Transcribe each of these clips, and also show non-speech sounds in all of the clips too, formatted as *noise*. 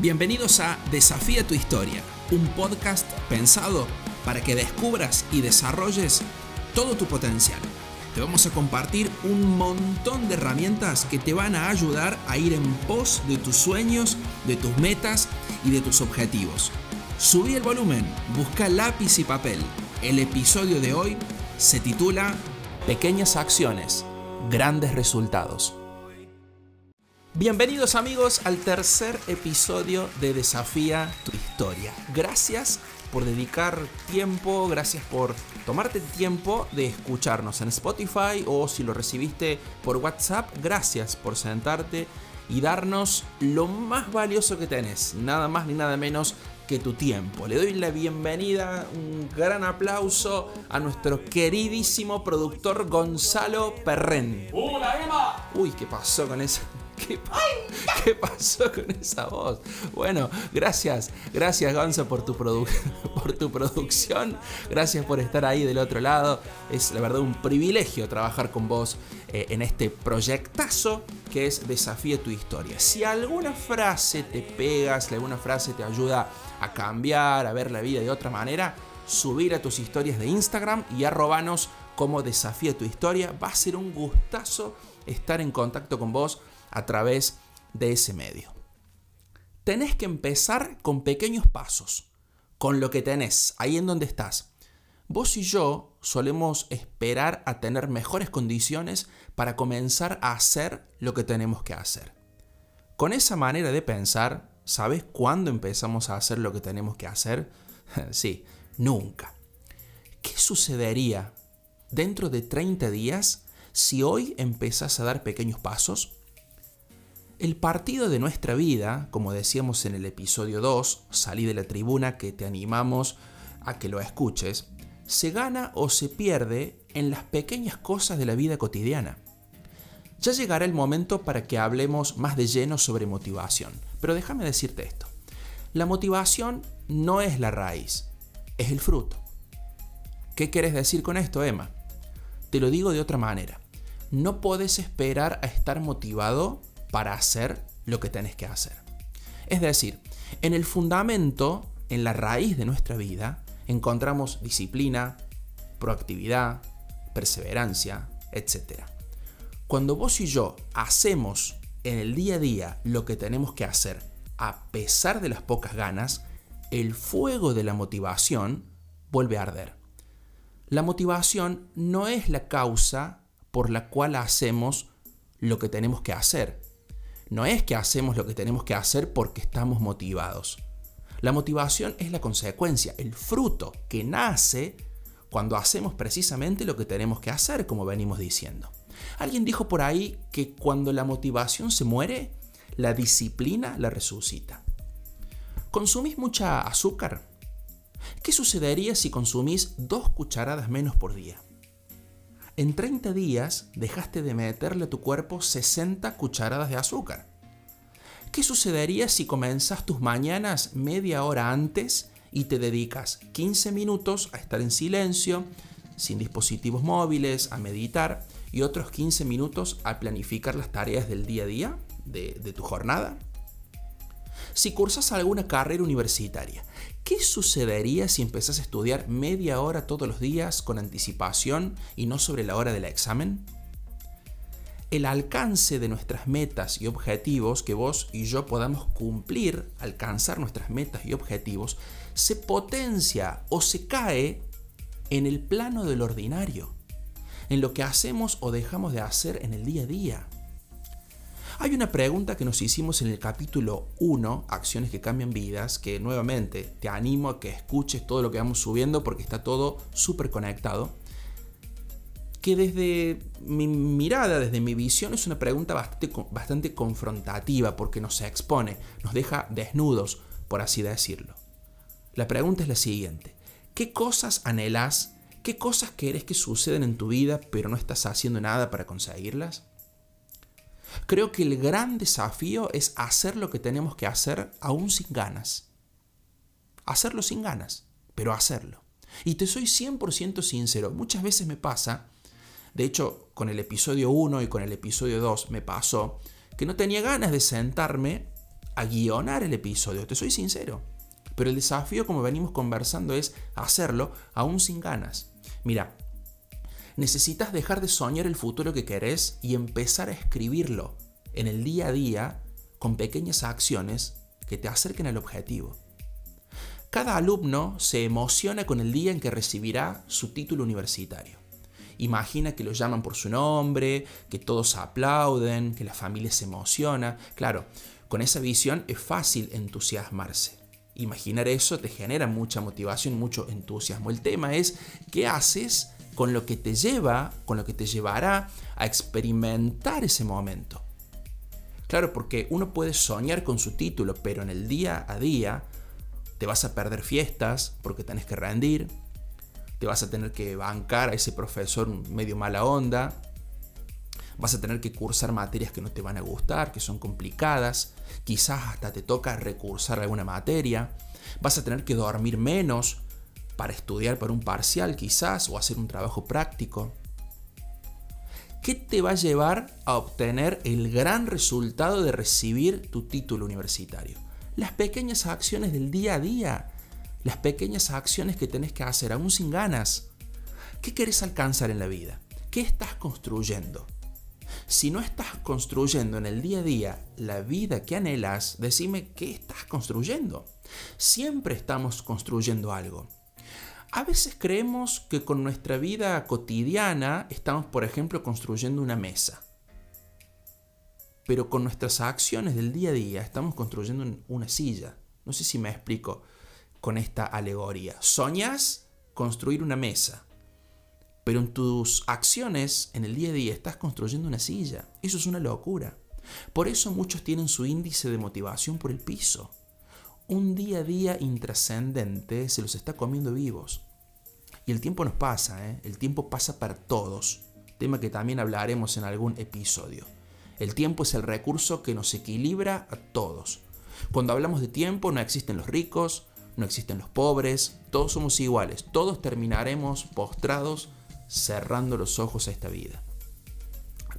Bienvenidos a Desafía tu historia, un podcast pensado para que descubras y desarrolles todo tu potencial. Te vamos a compartir un montón de herramientas que te van a ayudar a ir en pos de tus sueños, de tus metas y de tus objetivos. Subí el volumen, busca lápiz y papel. El episodio de hoy se titula Pequeñas acciones, grandes resultados. Bienvenidos amigos al tercer episodio de Desafía tu historia. Gracias por dedicar tiempo, gracias por tomarte tiempo de escucharnos en Spotify o si lo recibiste por WhatsApp, gracias por sentarte y darnos lo más valioso que tenés, nada más ni nada menos que tu tiempo. Le doy la bienvenida, un gran aplauso a nuestro queridísimo productor Gonzalo Perren. ¡Hola Emma! Uy, ¿qué pasó con esa? ¿Qué, pasó con esa voz? Bueno, gracias, gracias Gonzo por tu, *laughs* por tu producción, gracias por estar ahí del otro lado. Es la verdad un privilegio trabajar con vos eh, en este proyectazo que es Desafíe tu historia. Si alguna frase te pega, si alguna frase te ayuda a cambiar, a ver la vida de otra manera, subir a tus historias de Instagram y arrobanos como Desafía tu historia. Va a ser un gustazo estar en contacto con vos a través de ese medio. Tenés que empezar con pequeños pasos, con lo que tenés, ahí en donde estás. Vos y yo solemos esperar a tener mejores condiciones para comenzar a hacer lo que tenemos que hacer. Con esa manera de pensar, ¿sabes cuándo empezamos a hacer lo que tenemos que hacer? *laughs* sí, nunca. ¿Qué sucedería dentro de 30 días si hoy empezás a dar pequeños pasos? El partido de nuestra vida, como decíamos en el episodio 2, salí de la tribuna que te animamos a que lo escuches, se gana o se pierde en las pequeñas cosas de la vida cotidiana. Ya llegará el momento para que hablemos más de lleno sobre motivación, pero déjame decirte esto. La motivación no es la raíz, es el fruto. ¿Qué quieres decir con esto, Emma? Te lo digo de otra manera. No puedes esperar a estar motivado para hacer lo que tenés que hacer. Es decir, en el fundamento, en la raíz de nuestra vida, encontramos disciplina, proactividad, perseverancia, etc. Cuando vos y yo hacemos en el día a día lo que tenemos que hacer, a pesar de las pocas ganas, el fuego de la motivación vuelve a arder. La motivación no es la causa por la cual hacemos lo que tenemos que hacer, no es que hacemos lo que tenemos que hacer porque estamos motivados. La motivación es la consecuencia, el fruto que nace cuando hacemos precisamente lo que tenemos que hacer, como venimos diciendo. Alguien dijo por ahí que cuando la motivación se muere, la disciplina la resucita. ¿Consumís mucha azúcar? ¿Qué sucedería si consumís dos cucharadas menos por día? En 30 días dejaste de meterle a tu cuerpo 60 cucharadas de azúcar. ¿Qué sucedería si comenzas tus mañanas media hora antes y te dedicas 15 minutos a estar en silencio, sin dispositivos móviles, a meditar y otros 15 minutos a planificar las tareas del día a día de, de tu jornada? Si cursas alguna carrera universitaria, ¿qué sucedería si empezás a estudiar media hora todos los días con anticipación y no sobre la hora del examen? El alcance de nuestras metas y objetivos, que vos y yo podamos cumplir, alcanzar nuestras metas y objetivos, se potencia o se cae en el plano del ordinario, en lo que hacemos o dejamos de hacer en el día a día. Hay una pregunta que nos hicimos en el capítulo 1, Acciones que cambian vidas, que nuevamente te animo a que escuches todo lo que vamos subiendo porque está todo súper conectado. Que desde mi mirada, desde mi visión, es una pregunta bastante, bastante confrontativa porque nos expone, nos deja desnudos, por así decirlo. La pregunta es la siguiente. ¿Qué cosas anhelas? ¿Qué cosas querés que suceden en tu vida pero no estás haciendo nada para conseguirlas? Creo que el gran desafío es hacer lo que tenemos que hacer aún sin ganas. Hacerlo sin ganas, pero hacerlo. Y te soy 100% sincero, muchas veces me pasa, de hecho con el episodio 1 y con el episodio 2 me pasó, que no tenía ganas de sentarme a guionar el episodio, te soy sincero. Pero el desafío, como venimos conversando, es hacerlo aún sin ganas. Mira, necesitas dejar de soñar el futuro que querés y empezar a escribirlo en el día a día con pequeñas acciones que te acerquen al objetivo. Cada alumno se emociona con el día en que recibirá su título universitario. Imagina que lo llaman por su nombre, que todos aplauden, que la familia se emociona. Claro, con esa visión es fácil entusiasmarse. Imaginar eso te genera mucha motivación, mucho entusiasmo. El tema es qué haces con lo que te lleva, con lo que te llevará a experimentar ese momento. Claro, porque uno puede soñar con su título, pero en el día a día te vas a perder fiestas porque tenés que rendir, te vas a tener que bancar a ese profesor medio mala onda, vas a tener que cursar materias que no te van a gustar, que son complicadas, quizás hasta te toca recursar alguna materia, vas a tener que dormir menos para estudiar para un parcial quizás o hacer un trabajo práctico. ¿Qué te va a llevar a obtener el gran resultado de recibir tu título universitario? Las pequeñas acciones del día a día, las pequeñas acciones que tenés que hacer aún sin ganas. ¿Qué querés alcanzar en la vida? ¿Qué estás construyendo? Si no estás construyendo en el día a día la vida que anhelas, decime qué estás construyendo. Siempre estamos construyendo algo. A veces creemos que con nuestra vida cotidiana estamos, por ejemplo, construyendo una mesa. Pero con nuestras acciones del día a día estamos construyendo una silla. No sé si me explico con esta alegoría. Soñas construir una mesa, pero en tus acciones en el día a día estás construyendo una silla. Eso es una locura. Por eso muchos tienen su índice de motivación por el piso. Un día a día intrascendente se los está comiendo vivos. Y el tiempo nos pasa, ¿eh? el tiempo pasa para todos, tema que también hablaremos en algún episodio. El tiempo es el recurso que nos equilibra a todos. Cuando hablamos de tiempo no existen los ricos, no existen los pobres, todos somos iguales, todos terminaremos postrados cerrando los ojos a esta vida.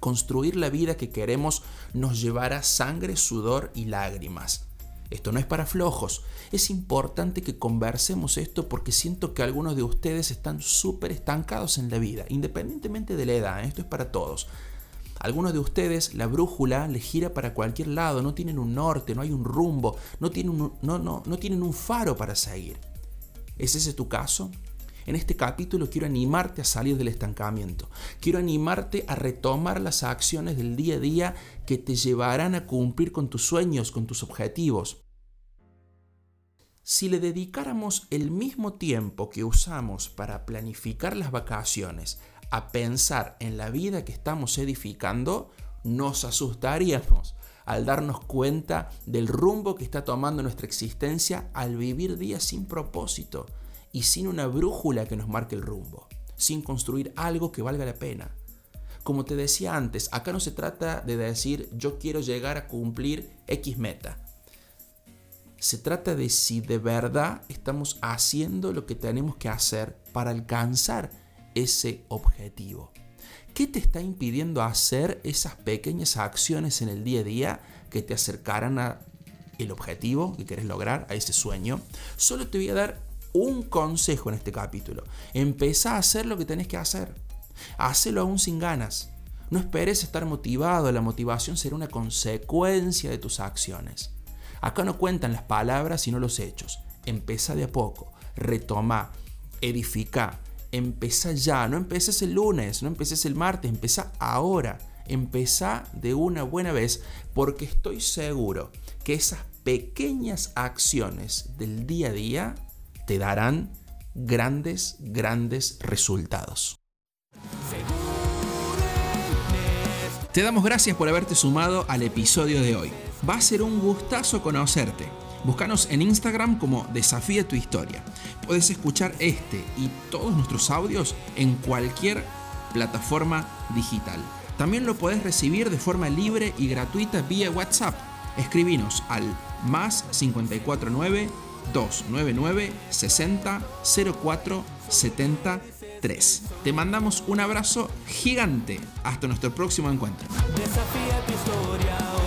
Construir la vida que queremos nos llevará sangre, sudor y lágrimas. Esto no es para flojos. Es importante que conversemos esto porque siento que algunos de ustedes están súper estancados en la vida, independientemente de la edad. ¿eh? Esto es para todos. Algunos de ustedes la brújula les gira para cualquier lado, no tienen un norte, no hay un rumbo, no tienen un, no, no, no tienen un faro para seguir. ¿Es ese tu caso? En este capítulo quiero animarte a salir del estancamiento. Quiero animarte a retomar las acciones del día a día que te llevarán a cumplir con tus sueños, con tus objetivos. Si le dedicáramos el mismo tiempo que usamos para planificar las vacaciones a pensar en la vida que estamos edificando, nos asustaríamos al darnos cuenta del rumbo que está tomando nuestra existencia al vivir días sin propósito y sin una brújula que nos marque el rumbo, sin construir algo que valga la pena. Como te decía antes, acá no se trata de decir yo quiero llegar a cumplir X meta. Se trata de si de verdad estamos haciendo lo que tenemos que hacer para alcanzar ese objetivo? ¿Qué te está impidiendo hacer esas pequeñas acciones en el día a día que te acercarán a el objetivo que quieres lograr, a ese sueño? Solo te voy a dar un consejo en este capítulo. Empieza a hacer lo que tenés que hacer. Hacelo aún sin ganas. No esperes estar motivado, la motivación será una consecuencia de tus acciones. Acá no cuentan las palabras sino los hechos. Empieza de a poco, retoma, edifica, Empezá ya, no empeces el lunes, no empeces el martes, empezá ahora. Empezá de una buena vez porque estoy seguro que esas pequeñas acciones del día a día te darán grandes, grandes resultados. Te damos gracias por haberte sumado al episodio de hoy. Va a ser un gustazo conocerte. Búscanos en Instagram como Desafía tu Historia. Puedes escuchar este y todos nuestros audios en cualquier plataforma digital. También lo puedes recibir de forma libre y gratuita vía WhatsApp. Escribinos al más 549 299 60 04 73. Te mandamos un abrazo gigante. Hasta nuestro próximo encuentro. Desafía tu historia.